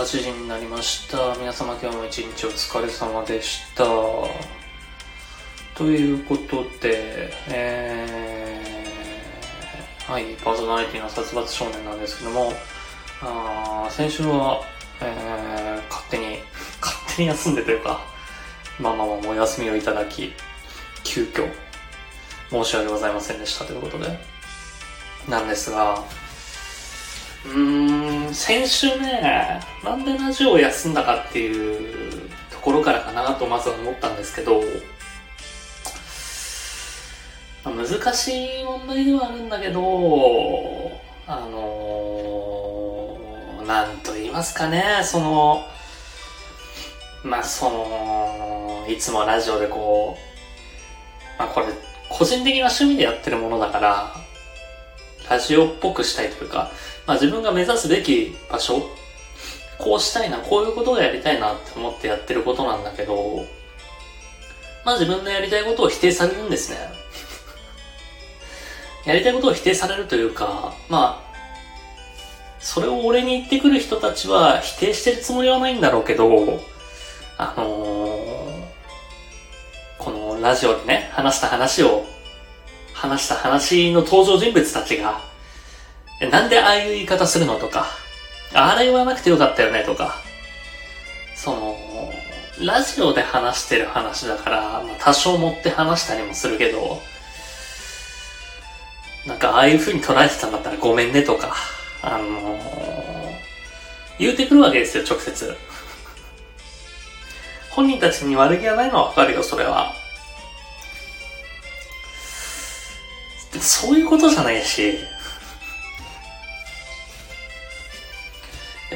8時になりました。皆様今日も一日お疲れ様でした。ということで、えー、はい、パーソナリティの殺伐少年なんですけども、あ先週は、えー、勝手に、勝手に休んでというか、まあまあまあ、お休みをいただき、急遽、申し訳ございませんでしたということで、なんですが、うーん、先週ね、なんでラジオを休んだかっていうところからかなとまずは思ったんですけど、まあ難しい問題ではあるんだけど、あのー、なんと言いますかね、その、まあその、いつもラジオでこう、まあこれ、個人的な趣味でやってるものだから、ラジオっぽくしたいというか、まあ自分が目指すべき場所、こうしたいな、こういうことがやりたいなって思ってやってることなんだけど、まあ自分のやりたいことを否定されるんですね。やりたいことを否定されるというか、まあ、それを俺に言ってくる人たちは否定してるつもりはないんだろうけど、あのー、このラジオでね、話した話を、話した話の登場人物たちが、なんでああいう言い方するのとか、あれ言わなくてよかったよねとか、その、ラジオで話してる話だから、まあ、多少持って話したりもするけど、なんかああいう風に捉えてたんだったらごめんねとか、あのー、言うてくるわけですよ、直接。本人たちに悪気がないのはわかるよ、それは。そういうことじゃないし、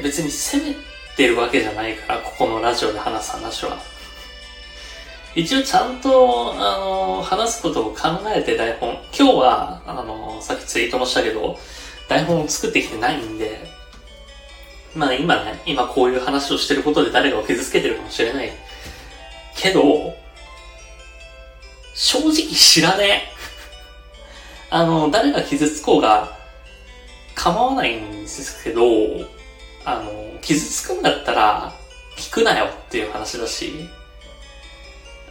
別に責めてるわけじゃないから、ここのラジオで話す話は。一応ちゃんと、あの、話すことを考えて台本、今日は、あの、さっきツイートもしたけど、台本を作ってきてないんで、まあ今ね、今こういう話をしてることで誰かを傷つけてるかもしれない。けど、正直知らねえ。あの、誰が傷つこうが構わないんですけど、あの、傷つくんだったら聞くなよっていう話だし、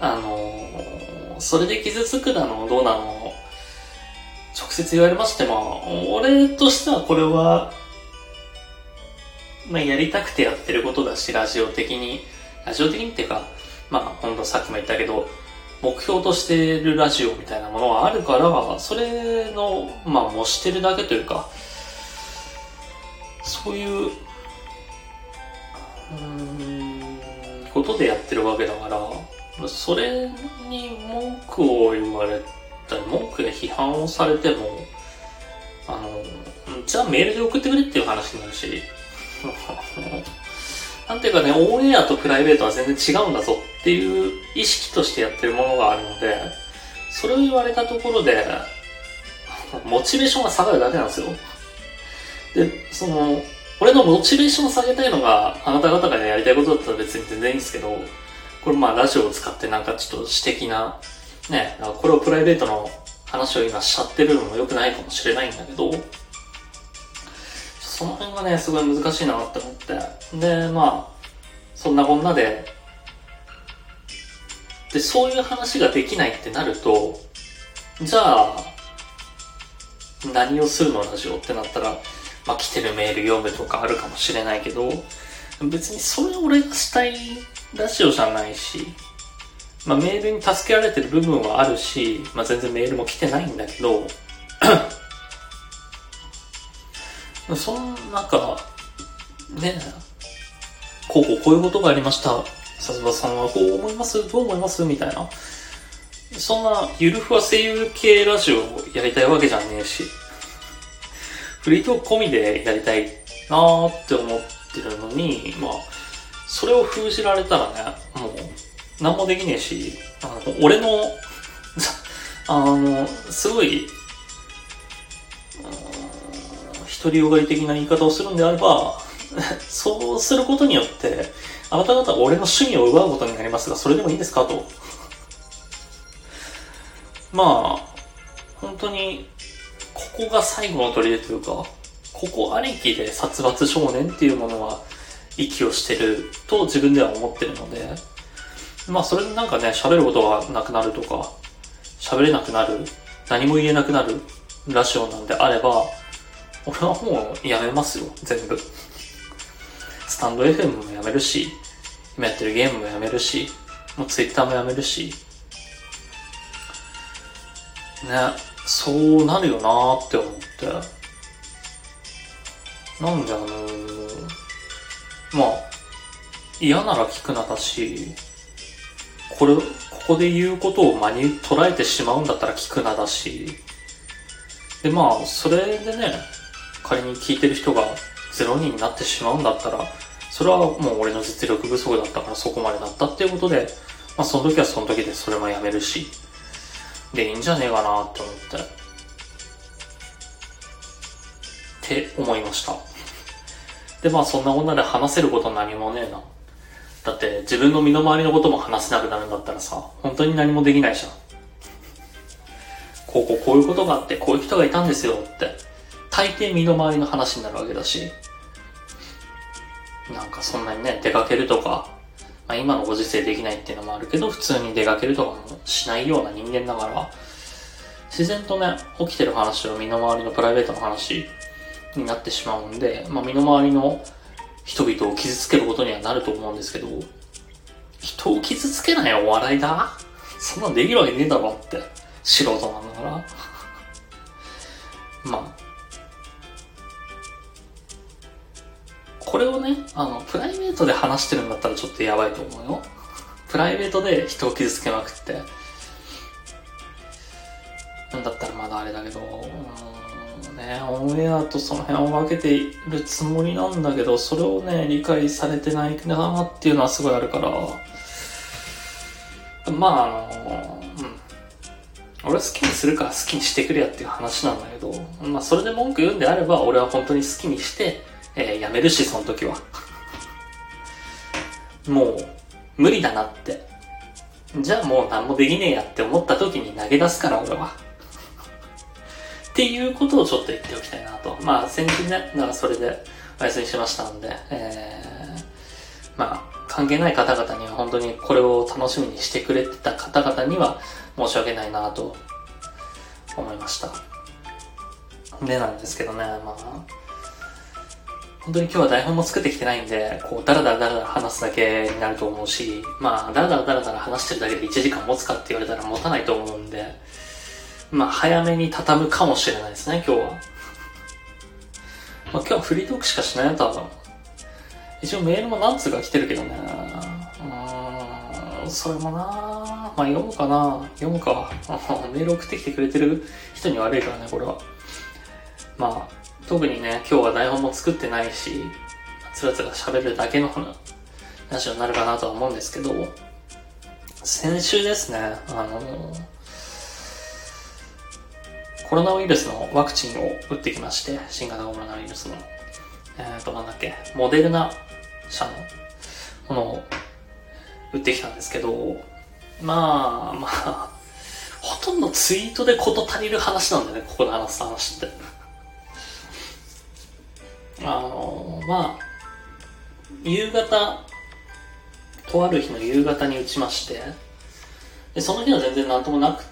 あの、それで傷つくなのどうなの直接言われましても、俺としてはこれは、まあ、やりたくてやってることだし、ラジオ的に。ラジオ的にっていうか、まあ、ほんとさっきも言ったけど、目標としてるラジオみたいなものはあるから、それの、まあ、模してるだけというか、そういう、ことでやってるわけだから、それに文句を言われたり、文句や批判をされても、あの、じゃあメールで送ってくれっていう話になるし、なんていうかね、オンエアとプライベートは全然違うんだぞっていう意識としてやってるものがあるので、それを言われたところで、モチベーションが下がるだけなんですよ。で、その、俺のモチベーションを下げたいのがあなた方がやりたいことだったら別に全然いいんですけど、これまあラジオを使ってなんかちょっと私的な、ね、これをプライベートの話を今しちゃってるのも良くないかもしれないんだけど、その辺がね、すごい難しいなって思って。で、まあ、そんなこんなで、で、そういう話ができないってなると、じゃあ、何をするのラジオってなったら、まあ来てるメール読むとかあるかもしれないけど、別にそれ俺がしたいラジオじゃないし、まあメールに助けられてる部分はあるし、まあ全然メールも来てないんだけど、その中、ね、こうこうこういうことがありました。さすがさんはこう思いますどう思います？みたいな。そんな、ゆるふわ声優系ラジオをやりたいわけじゃねえし、フリートーク込みでやりたいなーって思ってるのに、まあ、それを封じられたらね、もう、何もできねえし、あの、俺の、あの、すごい、独りよがり的な言い方をするんであれば、そうすることによって、あなた方は俺の趣味を奪うことになりますが、それでもいいですかと。まあ、本当に、ここが最後の砦というか、ここありきで殺伐少年っていうものは息をしてると自分では思ってるので、まあそれでなんかね、喋ることがなくなるとか、喋れなくなる、何も言えなくなるラジオなんであれば、俺はもうやめますよ、全部。スタンド FM もやめるし、今やってるゲームもやめるし、もう Twitter もやめるし、ねそうなるよなーって思って。なんであのー、まあ、嫌なら聞くなだし、これ、ここで言うことを真に捉えてしまうんだったら聞くなだし、でまあ、それでね、仮に聞いてる人が0人になってしまうんだったら、それはもう俺の実力不足だったからそこまでだったっていうことで、まあその時はその時でそれもやめるし、でいいんじゃねえかなって思って。って思いました。でまあそんな女で話せること何もねえな。だって自分の身の回りのことも話せなくなるんだったらさ、本当に何もできないじゃん。こうこうこういうことがあって、こういう人がいたんですよって、大抵身の回りの話になるわけだし、なんかそんなにね、出かけるとか、まあ今のご時世できないっていうのもあるけど、普通に出かけるとかもしないような人間だから、自然とね、起きてる話を身の回りのプライベートの話になってしまうんで、まあ身の回りの人々を傷つけることにはなると思うんですけど、人を傷つけないお笑いだそんなんできるわけねえだろって、素人なんだから。まあ。これをね、あの、プライベートで話してるんだったらちょっとやばいと思うよ。プライベートで人を傷つけまくって。なんだったらまだあれだけど、ね、オンエアとその辺を分けているつもりなんだけど、それをね、理解されてないなっていうのはすごいあるから、まあ、あの、うん。俺好きにするから好きにしてくれやっていう話なんだけど、まあそれで文句言うんであれば、俺は本当に好きにして、えー、やめるし、その時は。もう、無理だなって。じゃあもう何もできねえやって思った時に投げ出すから、俺は。っていうことをちょっと言っておきたいなと。まあ、先日ね、だからそれでお休みしましたんで、えー、まあ、関係ない方々には本当にこれを楽しみにしてくれてた方々には申し訳ないなと思いました。でなんですけどね、まあ、本当に今日は台本も作ってきてないんで、こう、だらだらだらだら話すだけになると思うし、まあ、だらだらだらだら話してるだけで1時間持つかって言われたら持たないと思うんで、まあ、早めに畳むかもしれないですね、今日は。まあ、今日はフリートークしかしないよ、多分。一応メールも何通か来てるけどね。うん、それもなまあ読むかな読むか。メール送ってきてくれてる人に悪いからね、これは。まあ、特にね、今日は台本も作ってないし、つらつら喋るだけの話になるかなとは思うんですけど、先週ですね、あのコロナウイルスのワクチンを打ってきまして、新型コロナウイルスの、えっ、ー、と、なんだっけ、モデルナ社のものを打ってきたんですけど、まあ、まあ、ほとんどツイートで事足りる話なんだよね、ここで話す話って。あの、まあ、夕方、とある日の夕方に打ちまして、でその日は全然なんともなく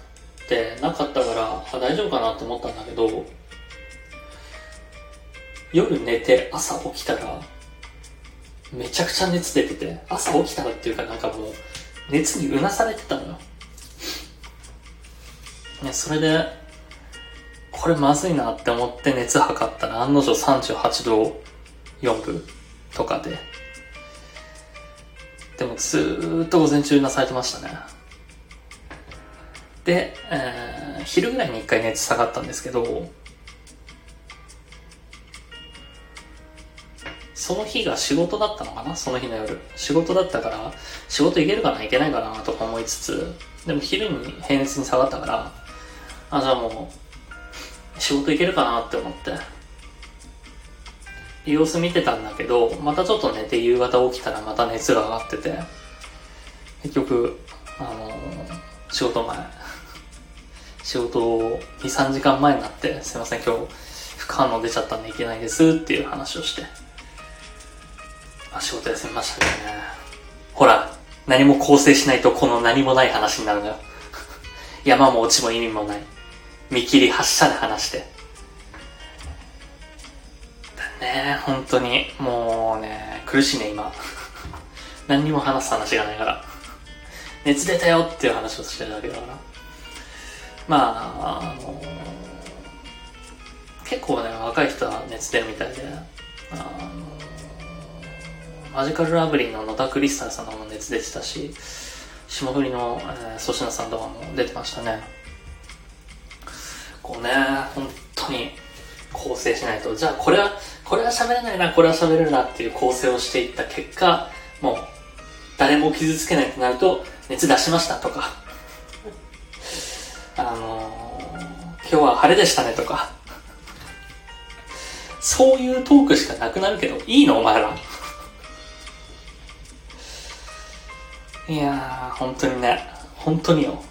てなかったからあ大丈夫かなって思ったんだけど夜寝て朝起きたらめちゃくちゃ熱出てて朝起きたらっていうかなんかもう熱にうなされてたのよ、ね、それでこれまずいなって思って熱測ったら案の定38度4分とかで。でもずーっと午前中なされてましたね。で、えー、昼ぐらいに一回熱下がったんですけど、その日が仕事だったのかな？その日の夜。仕事だったから、仕事行けるかな？いけないかな？とか思いつつ、でも昼に平熱に下がったから、あ、じゃあもう、仕事行けるかなって思って、様子見てたんだけど、またちょっと寝て夕方起きたらまた熱が上がってて、結局、あのー、仕事前、仕事2、3時間前になって、すいません、今日、副反応出ちゃったんでいけないですっていう話をして、あ、仕事休みましたね。ほら、何も構成しないとこの何もない話になるのよ。山も落ちも意味もない。見切り発車で話して。だね、本当に。もうね、苦しいね、今。何にも話す話がないから。熱出たよっていう話をしてるだけだから。まあ、あの結構ね、若い人は熱出るみたいで、あのマジカルラブリーの野田クリスタルさんのも熱出てたし、霜降りの、えー、粗品さんとかも出てましたね。こうね、本当に構成しないと、じゃあこれは、これは喋れないな、これは喋れるなっていう構成をしていった結果、もう、誰も傷つけないとなると、熱出しましたとか、あのー、今日は晴れでしたねとか、そういうトークしかなくなるけど、いいのお前ら。いやー、本当にね、本当によ。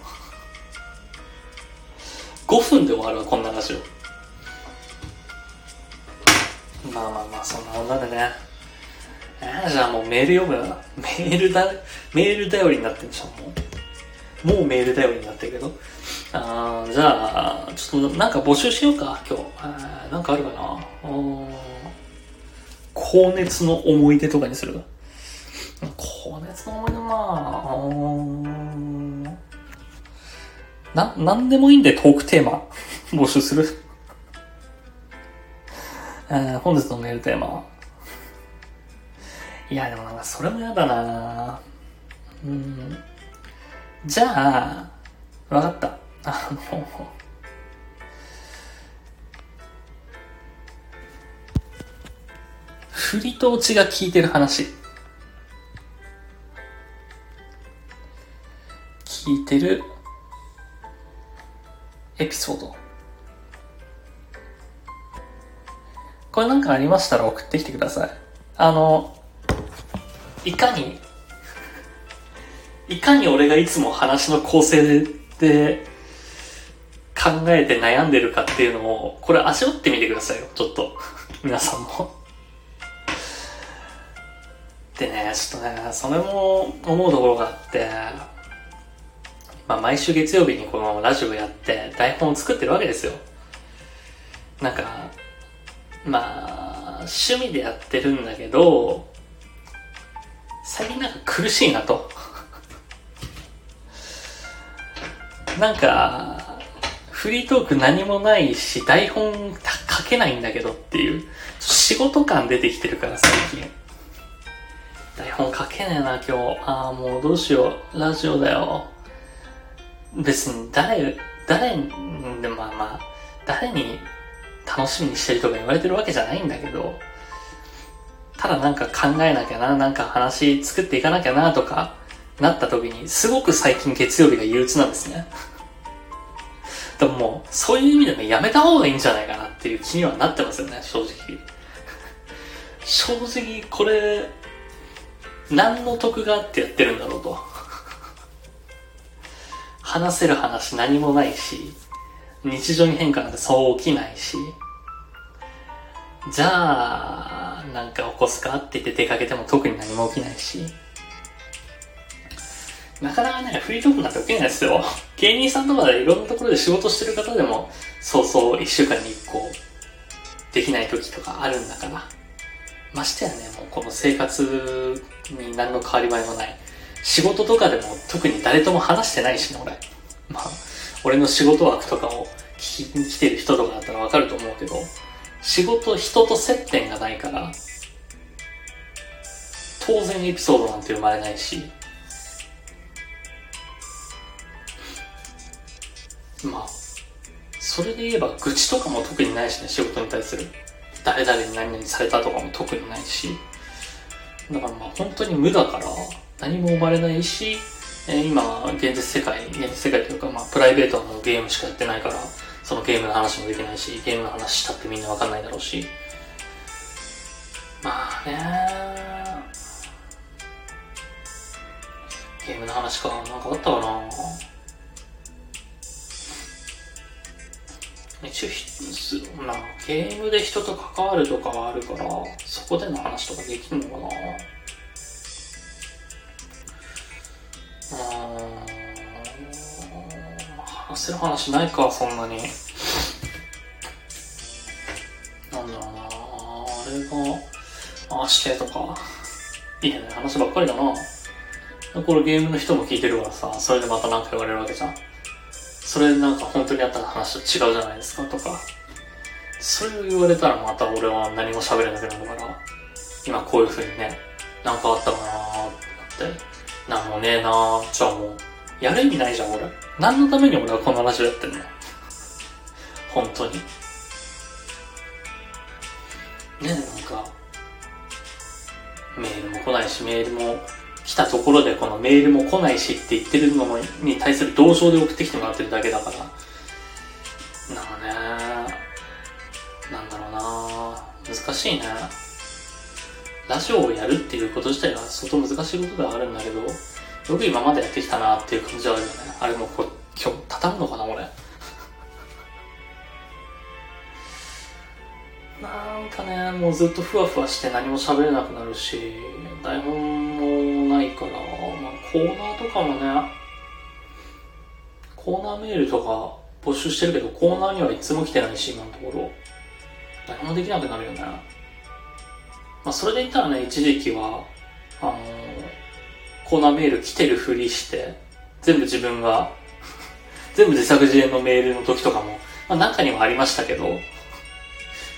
5分で終わるわ、こんな話を。まあまあまあ、そんな女でね。えー、じゃあもうメール読む？メールだ、メール頼りになってんでしょ、もう。もうメール頼りになってるけど。あじゃあ、ちょっとなんか募集しようか、今日。あなんかあるかな？高熱の思い出とかにする高熱の思い出まあ、な、なんでもいいんでトークテーマ 募集する。えー、本日のメールテーマは。いや、でもなんかそれも嫌だなうん。じゃあ、わかった。あの、振りと落ちが効いてる話。聞いてるエピソード。これなんかありましたら送ってきてください。あの、いかに、いかに俺がいつも話の構成で考えて悩んでるかっていうのを、これ味わってみてくださいよ、ちょっと。皆さんも。でね、ちょっとね、それも思うところがあって、まあ毎週月曜日にこのラジオやって台本を作ってるわけですよ。なんか、まあ、趣味でやってるんだけど、最近なんか苦しいなと。なんか、フリートーク何もないし、台本書けないんだけどっていう、仕事感出てきてるから最近。台本書けねえな今日。ああ、もうどうしよう。ラジオだよ。別に誰、誰に、でまあまあ、誰に楽しみにしてるとか言われてるわけじゃないんだけど、ただなんか考えなきゃな、なんか話作っていかなきゃなとか、なった時に、すごく最近月曜日が憂鬱なんですね。でももう、そういう意味でもやめた方がいいんじゃないかなっていう気にはなってますよね、正直。正直、これ、何の得があってやってるんだろうと。話せる話何もないし、日常に変化なんてそう起きないし、じゃあ、なんか起こすかって言って出かけても特に何も起きないし、なかなかね、フリートークなんて起きないですよ。芸人さんとかでいろんなところで仕事してる方でも、そうそう一週間に一個、できない時とかあるんだから。ましてやね、もうこの生活に何の変わり映えもない。仕事とかでも特に誰とも話してないしね、俺。まあ、俺の仕事枠とかを聞きに来てる人とかだったらわかると思うけど、仕事、人と接点がないから、当然エピソードなんて生まれないし、まあ、それで言えば愚痴とかも特にないしね、仕事に対する。誰々に何々されたとかも特にないし。だからまあ本当に無だから何も生まれないし、え、今、現実世界、現実世界というかまあプライベートのゲームしかやってないから、そのゲームの話もできないし、ゲームの話したってみんなわかんないだろうし。まあねゲームの話か、なんかあったかな。一応、ゲームで人と関わるとかはあるから、そこでの話とかできるのかな。話せる話ないか、そんなに。なんだろうなあれが、ああしてとか、いいね、話ばっかりだな。これゲームの人も聞いてるからさ、それでまた何か言われるわけじゃん。それなんか本当にあった話と違うじゃないですかとか。それを言われたらまた俺は何も喋れなくなるから、今こういう風にね、なんかあったかなーってなって、なんもねえなーじゃあもう、やる意味ないじゃん俺。何のために俺はこのラジオやってんの？本当に？ねえ、なんか、メールも来ないし、メールも来たところでこのメールも来ないしって言ってるのに対する同情で送ってきてもらってるだけだから。なんかね、なんだろうな難しいね。ラジオをやるっていうこと自体は相当難しいことではあるんだけど、よく今までやってきたなっていう感じはあるよね。あれもこ今日畳むのかな俺。なんかね、もうずっとふわふわして何も喋れなくなるし、台本もないから、まあ、コーナーとかもね、コーナーメールとか募集してるけど、コーナーにはいつも来てないし、今のところ。何もできなくなるよね。まあ、それで言ったらね、一時期は、あのー、コーナーメール来てるふりして、全部自分が 全部自作自演のメールの時とかも、まあ、中にはありましたけど、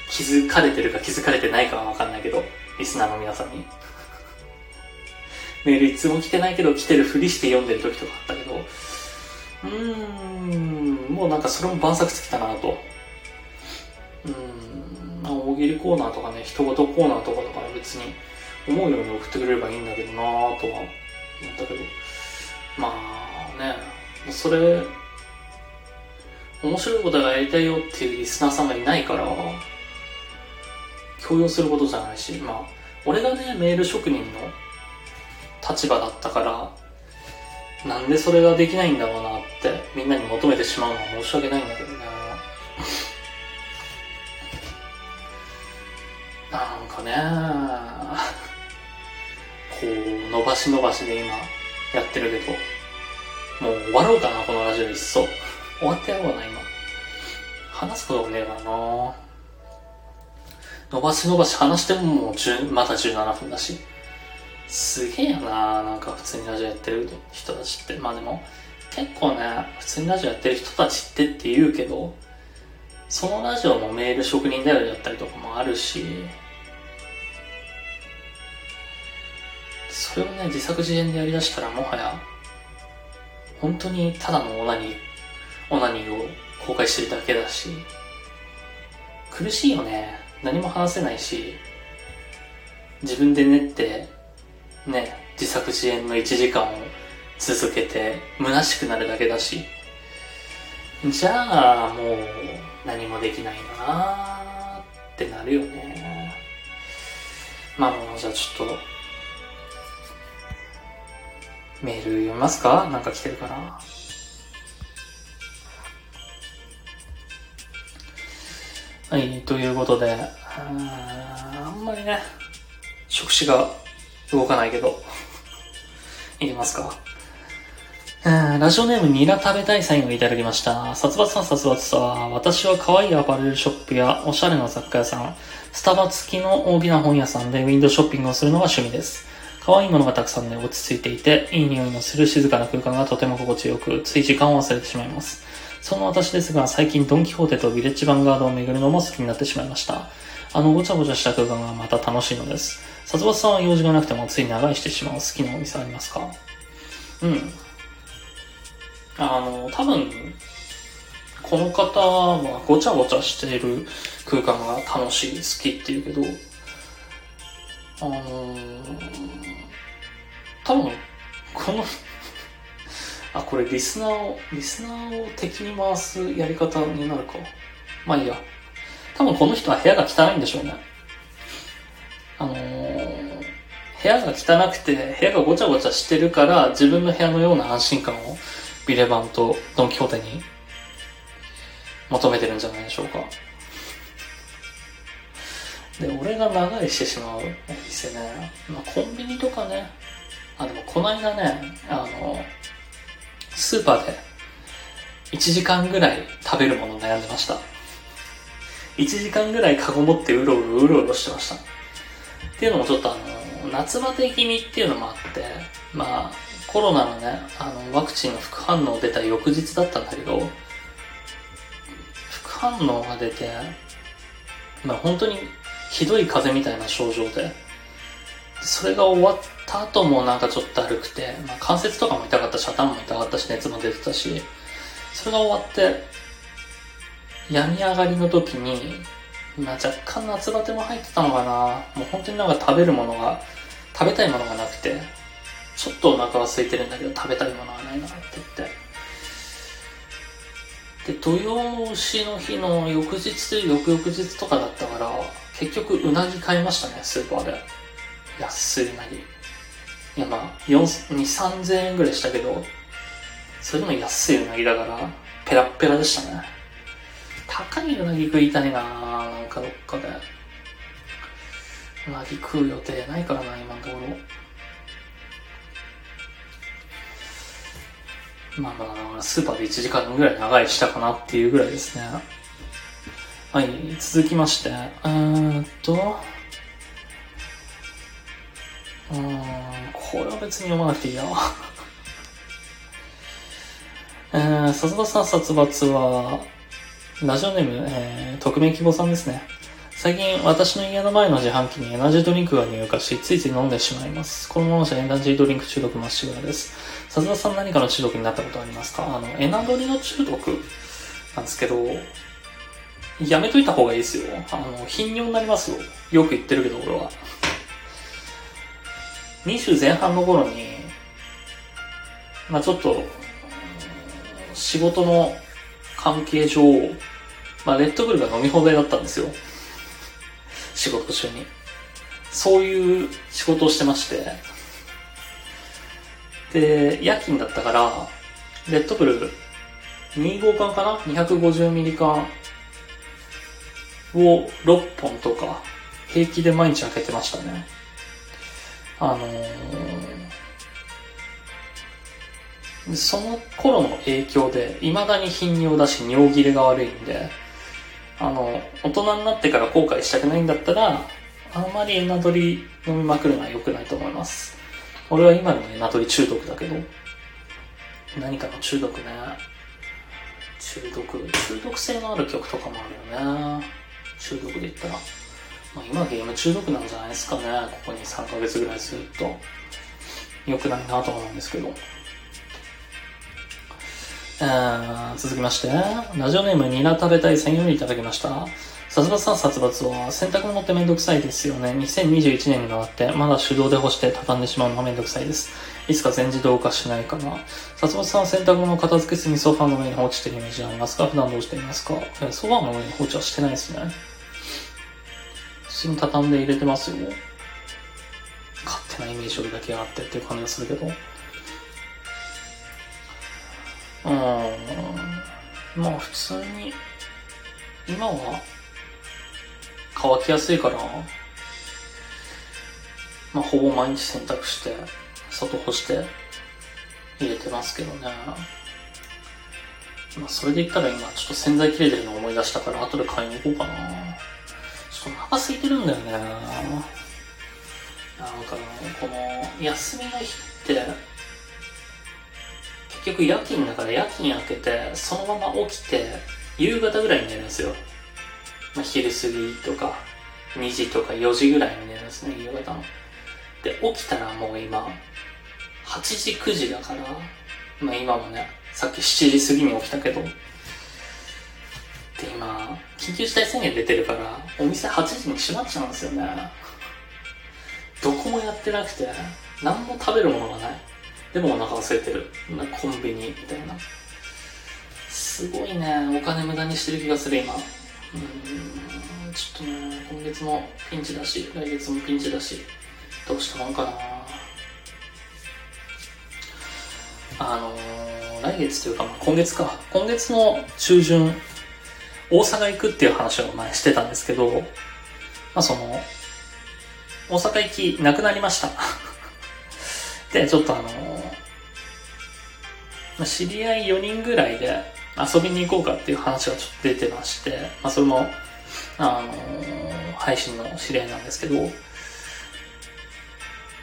気づかれてるか気づかれてないかはわかんないけど、リスナーの皆さんに。メールいつも来てないけど、来てるふりして読んでる時とかあったけど、うーん、もうなんかそれも晩作つきたなと。うーん、大喜利コーナーとかね、一言コーナーとかとか別に思うように送ってくれればいいんだけどなぁとは思ったけど、まあね、それ、面白いことがやりたいよっていうリスナーさんがいないから、強要することじゃないし、まあ、俺がね、メール職人の立場だったから、なんでそれができないんだろうなって、みんなに求めてしまうのは申し訳ないんだけどね。なんかね、う、伸ばしで今、やってるけど、もう終わろうかな、このラジオいっそ。終わってやろうかな、今。話すこともねえからな伸ばし伸ばし話してももう10まだ17分だし。すげえよななんか普通にラジオやってる人たちって。まあでも、結構ね、普通にラジオやってる人たちってって言うけど、そのラジオもメール職人だよりだったりとかもあるし、それをね、自作自演でやりだしたらもはや、本当にただのオナニー、オナニーを公開してるだけだし、苦しいよね。何も話せないし、自分で練って、ね、自作自演の1時間を続けて、虚しくなるだけだし、じゃあ、もう、何もできないなーってなるよね。まあもう、じゃあちょっと、メール読みますか？なんか来てるかな？はい、ということで、あんまりね、触手が動かないけど、いきますか？ラジオネームニラ食べたいサインをいただきました。殺伐さん、殺伐さん。私は可愛いアパレルショップやおしゃれな雑貨屋さん、スタバ付きの大きな本屋さんでウィンドウショッピングをするのが趣味です。可愛いものがたくさんで落ち着いていて、いい匂いのする静かな空間がとても心地よく、つい時間を忘れてしまいます。その私ですが、最近ドンキホーテとヴィレッジヴァンガードを巡るのも好きになってしまいました。あのごちゃごちゃした空間がまた楽しいのです。殺伐さんは用事がなくてもつい長居してしまう好きなお店ありますか？うん。あの、多分、この方はごちゃごちゃしている空間が楽しい、好きっていうけど、あのー、多分、この あ、これリスナーを、リスナーを敵に回すやり方になるか。まあいいや。多分この人は部屋が汚いんでしょうね。あのー、部屋が汚くて、部屋がごちゃごちゃしてるから、自分の部屋のような安心感をビレバンとドンキホーテに求めてるんじゃないでしょうか。で、俺が長居してしまう？お店ね、まあ、コンビニとかね、あ、でもこの間ね、あの、スーパーで1時間ぐらい食べるもの悩んでました。1時間ぐらいカゴ持ってうろうろうろうろしてました。っていうのもちょっとあの、夏バテ気味っていうのもあって、まあ、コロナのね、あの、ワクチンの副反応出た翌日だったんだけど、副反応が出て、まあ本当にひどい風邪みたいな症状で、それが終わった後もなんかちょっとだるくて、まあ、関節とかも痛かったし、頭も痛かったし、熱も出てたし、それが終わって、病み上がりの時に、まあ、若干夏バテも入ってたのかな。もう本当になんか食べるものが、食べたいものがなくて、ちょっとお腹は空いてるんだけど食べたいものはないなって言って。で、土曜しの日の翌日翌々日とかだったから、結局うなぎ買いましたね、スーパーで。安いうなぎ。いやまあ、4、2、3000円ぐらいしたけど、それでも安いうなぎだから、ペラッペラでしたね。高いうなぎ食いたいななんかどっかで。うなぎ食う予定ないからな、今のところ。まあまあ、スーパーで1時間ぐらい長いしたかなっていうぐらいですね。はい、続きまして、うーんと、うん、これは別に読まなくていいや。えー、笹田さん殺伐は、ラジオネーム、えー、匿名希望さんですね。最近、私の家の前の自販機にエナジードリンクが入荷し、ついつい飲んでしまいます。このままじゃエナジードリンク中毒まっしぐらです。笹田さん何かの中毒になったことありますか？あの、エナドリの中毒なんですけど、やめといた方がいいですよ。あの、頻尿になりますよ。よく言ってるけど、俺は。20前半の頃に、まあちょっと、仕事の関係上、まあ、レッドブルが飲み放題だったんですよ。仕事中に。そういう仕事をしてまして。で、夜勤だったから、レッドブル2号缶かな ?250 ミリ缶を6本とか、平気で毎日開けてましたね。あのーその頃の影響で、未だに頻尿だし尿切れが悪いんで、あの、大人になってから後悔したくないんだったら、あんまりエナドリ飲みまくるのは良くないと思います。俺は今でもエナドリ中毒だけど、何かの中毒ね。中毒、中毒性のある曲とかもあるよね。中毒で言ったら。まあ、今ゲーム中毒なんじゃないですかね。ここに3ヶ月ぐらいずっと。良くないなと思うんですけど。続きまして、ラジオネームニラ食べたい専用にいただきました。殺伐さん殺伐は洗濯物ってめんどくさいですよね。2021年に回って、まだ手動で干して畳んでしまうのがめんどくさいです。いつか全自動化しないかな。殺伐さん洗濯物片付けずにソファーの上に放置してるイメージありますか？普段どうしていますか？ソファーの上に放置はしてないですね。普通に畳んで入れてますよ。勝手なイメージをだけあってっていう感じがするけど。うん。まあ普通に、今は乾きやすいから、まあほぼ毎日洗濯して、外干して入れてますけどね。まあそれで言ったら今ちょっと洗剤切れてるの思い出したから後で買いに行こうかな。ちょっとお腹空いてるんだよね。なんかね、この休みの日って、結局夜勤だから夜勤開けて、そのまま起きて、夕方ぐらいに寝るんですよ。まあ、昼過ぎとか、2時とか4時ぐらいに寝るんですね、夕方の。で、起きたらもう今、8時、9時だから、まあ今もね、さっき7時過ぎに起きたけど、で、今、緊急事態宣言出てるから、お店8時に閉まっちゃうんですよね。どこもやってなくて、何も食べるものがない。でもお腹空いてる。コンビニみたいな。すごいね、お金無駄にしてる気がする今。うん、ちょっとね、今月もピンチだし、来月もピンチだし、どうしたもんかなあのー、来月というか、今月か。今月の中旬、大阪行くっていう話を前してたんですけど、まあその、大阪行きなくなりました。で、ちょっとあの、知り合い4人ぐらいで遊びに行こうかっていう話がちょっと出てまして、まあそれも、あのー配信の知り合いなんですけど、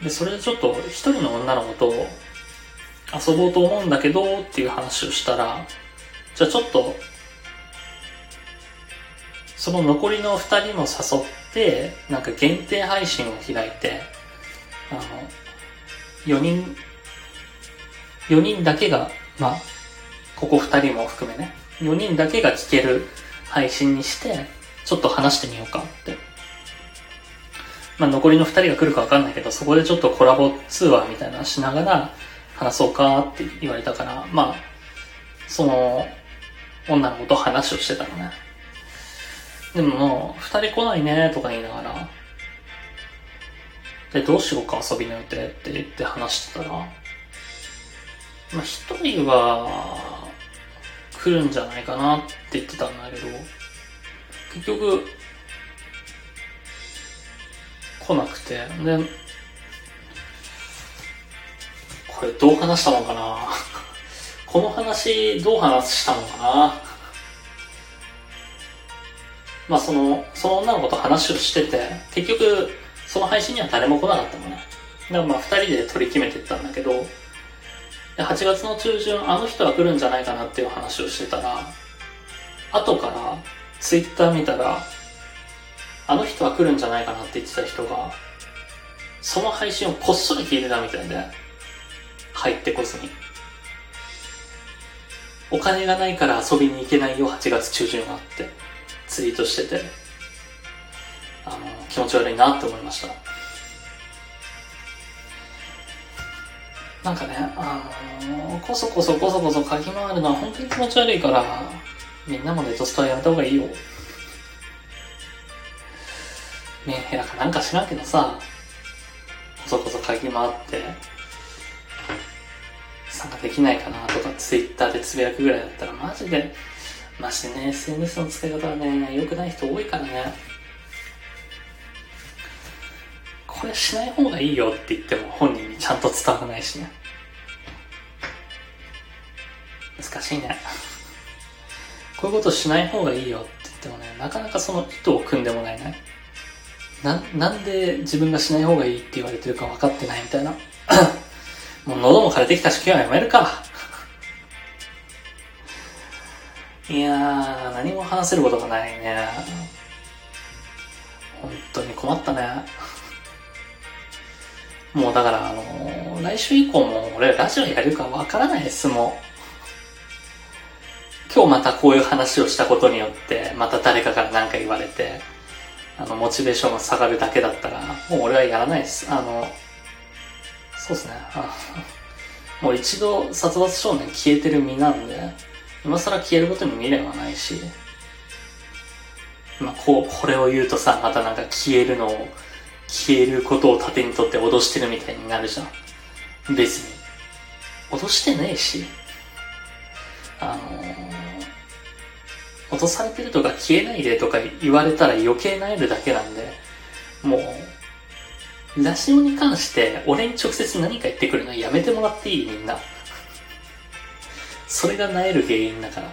で、それでちょっと一人の女の子と遊ぼうと思うんだけどっていう話をしたら、じゃあちょっと、その残りの二人も誘って、なんか限定配信を開いて、あの、4人、4人だけが、まあ、ここ2人も含めね、4人だけが聞ける配信にして、ちょっと話してみようかって。まあ、残りの2人が来るか分かんないけど、そこでちょっとコラボ通話みたいなのしながら話そうかって言われたから、まあ、その、女の子と話をしてたのね。でももう、2人来ないねとか言いながら、で、どうしようか遊びの予定って言って話してたら、まあ一人は来るんじゃないかなって言ってたんだけど、結局、来なくて、で、これどう話したのかな？この話どう話したのかな？まあその、その女の子と話をしてて、結局、その配信には誰も来なかったのね。だからまあ二人で取り決めてったんだけど、8月の中旬、あの人は来るんじゃないかなっていう話をしてたら、後からツイッター見たら、あの人は来るんじゃないかなって言ってた人が、その配信をこっそり聞いてたみたいで、入ってこずに。お金がないから遊びに行けないよ、8月中旬はってツイートしてて、あの気持ち悪いなって思いました。なんかねあのこそこそこそこそかき回るのは本当に気持ち悪いからみんなもネトストはやめた方がいいよ。メンヘラかなんか知らんけどさこそこそかき回ってできないかなとかツイッターでつぶやくぐらいだったらマジでマジでね SNS の使い方はね良くない人多いからねこれしない方がいいよって言っても本人にちゃんと伝わらないしね。難しいね。こういうことしない方がいいよって言ってもね、なかなかその意図を組んでもらえない。な、なんで自分がしない方がいいって言われてるか分かってないみたいな。もう喉も枯れてきたし今日はやめるか。いやー、何も話せることがないね。本当に困ったね。もうだから、あのー、来週以降も俺ラジオやるかわからないです、もう。今日またこういう話をしたことによって、また誰かから何か言われて、あの、モチベーションが下がるだけだったら、もう俺はやらないです。あの、そうですね。もう一度殺伐少年消えてる身なんで、今更消えることに未練はないし、まあ、こう、これを言うとさ、またなんか消えるのを消えることを盾にとって脅してるみたいになるじゃん。別に。脅してねえし。あのー、脅されてるとか消えないでとか言われたら余計なえるだけなんで、もう、ラジオに関して俺に直接何か言ってくるのやめてもらっていい？みんな。それがなえる原因だから。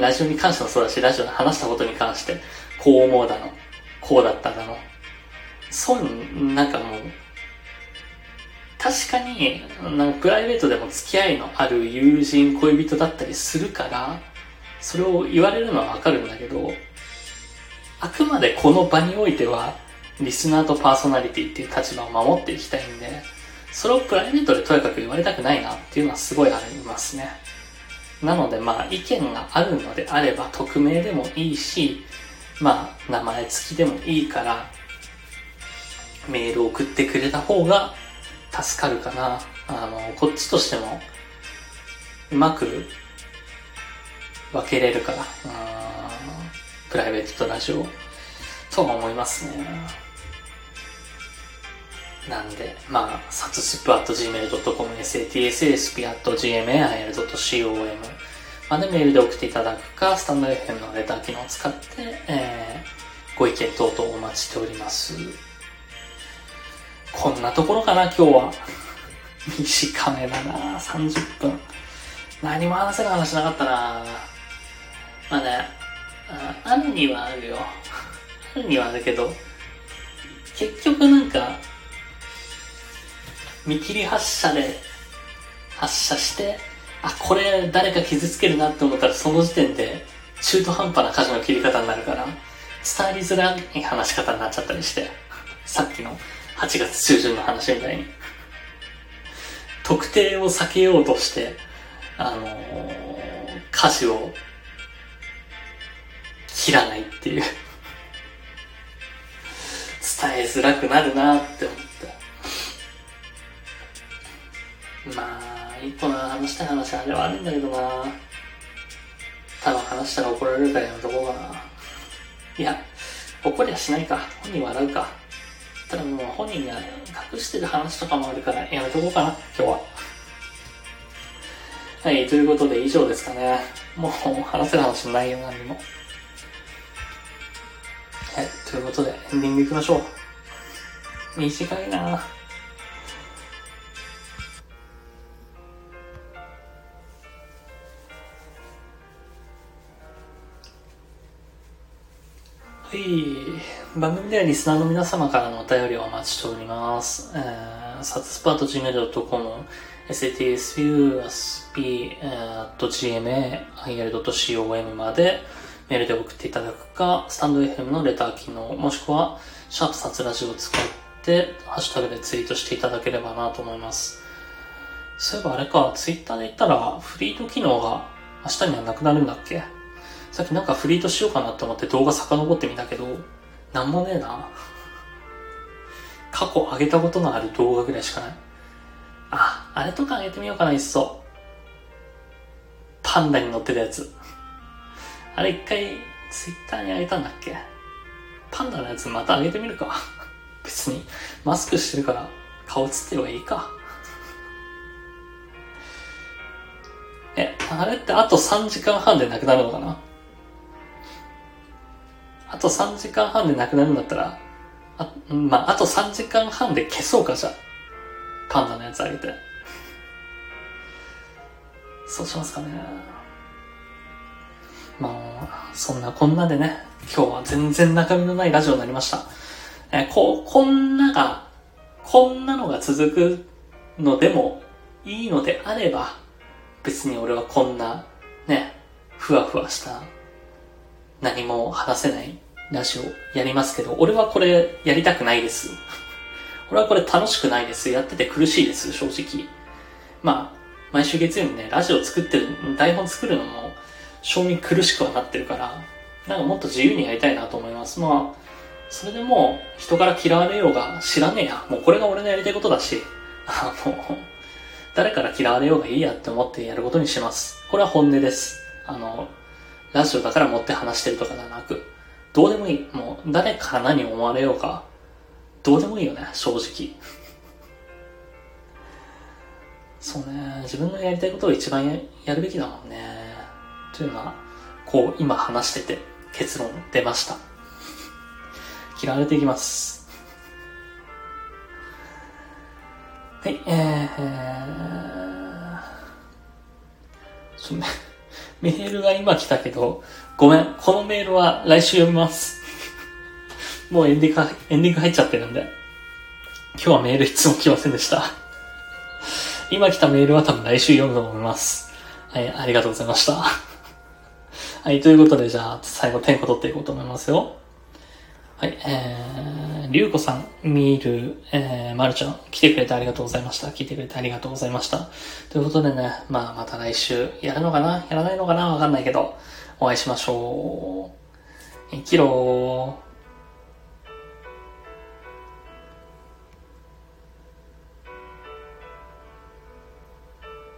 ラジオに関してもそうだし、ラジオで話したことに関して、こう思うだの、こうだっただの、そう、なんかもう、確かに、なんかプライベートでも付き合いのある友人、恋人だったりするから、それを言われるのはわかるんだけど、あくまでこの場においては、リスナーとパーソナリティっていう立場を守っていきたいんで、それをプライベートでとやかく言われたくないなっていうのはすごいありますね。なのでまあ意見があるのであれば匿名でもいいし、まあ名前付きでもいいから、メール送ってくれた方が助かるかな。あの、こっちとしても、うまく分けれるから、プライベートとラジオ、とも思いますね。なんで、まあ、サツスプアット gmail.com、satssp アット gmail.com、までメールで送っていただくか、スタンド FM のレター機能を使って、えー、ご意見等々お待ちしております。こんなところかな、今日は。短めだな30分。何も話せる話なかったなまあね、あるにはあるよ。あるにはあるけど、結局なんか、見切り発車で発射して、あ、これ誰か傷つけるなって思ったらその時点で中途半端な舵の切り方になるから、伝わりづらい話し方になっちゃったりして、さっきの8月中旬の話みたいに。特定を避けようとして、あのー、歌詞を切らないっていう伝えづらくなるなって思って。まあ、一個な話したい話あれはあるんだけどな多分話したら怒られるからやめとこうかな。いや、怒りはしないか。本人笑うか。ただもう本人が隠してる話とかもあるからやめとこうかな、今日は。はい、ということで以上ですかね。もう話せる話ないよ、何にも。はい、ということでエンディングいきましょう。短いなはい。番組ではリスナーの皆様からのお便りをお待ちしております。えー、サツスパート gmail.com、satsusp.gmail.com までメールで送っていただくか、スタンド FM のレター機能、もしくは、シャープサツラジオを使って、ハッシュタグでツイートしていただければなと思います。そういえばあれか、ツイッターで言ったら、フリート機能が明日にはなくなるんだっけ？さっきなんかフリートしようかなって思って動画遡ってみたけど、なんもねえな。過去上げたことのある動画ぐらいしかない。あ、あれとか上げてみようかな、いっそ。パンダに乗ってたやつ。あれ一回、ツイッターに上げたんだっけ？パンダのやつまた上げてみるか。別に、マスクしてるから顔映ってればいいか。え、あれってあと3時間半でなくなるのかな？と3時間半でなくなるんだったら、あ、まあ、あと3時間半で消そうか、じゃ。パンダのやつあげて。そうしますかね。まあ、そんなこんなでね、今日は全然中身のないラジオになりました。えこ、こんなが、こんなのが続くのでもいいのであれば、別に俺はこんな、ね、ふわふわした何も話せないラジオやりますけど、俺はこれやりたくないです。俺はこれ楽しくないです。やってて苦しいです、正直。まあ、毎週月曜にね、ラジオ作ってる、台本作るのも、正味苦しくはなってるから、なんかもっと自由にやりたいなと思います。まあ、それでもう人から嫌われようが知らねえや。もうこれが俺のやりたいことだし、あの、誰から嫌われようがいいやって思ってやることにします。これは本音です。あの、ラジオだから持って話してるとかではなく、どうでもいい。もう、誰から何思われようか、どうでもいいよね、正直。そうね、自分のやりたいことを一番やるべきだもんね。というのは、こう、今話してて結論出ました。嫌われていきます。はい、えー、ちょ、メールが今来たけど、ごめん、このメールは来週読みます。もうエンディング、エンディング入っちゃってるんで。今日はメールいつも来ませんでした。今来たメールは多分来週読むと思います。はい、ありがとうございました。はい、ということでじゃあ最後点呼取っていこうと思いますよ。はい、えー、りゅうこさん、みる、えー、まるちゃん、来てくれてありがとうございました。聞いてくれてありがとうございました。ということでね、まあまた来週、やるのかなやらないのかなわかんないけど、お会いしましょう。生きろー。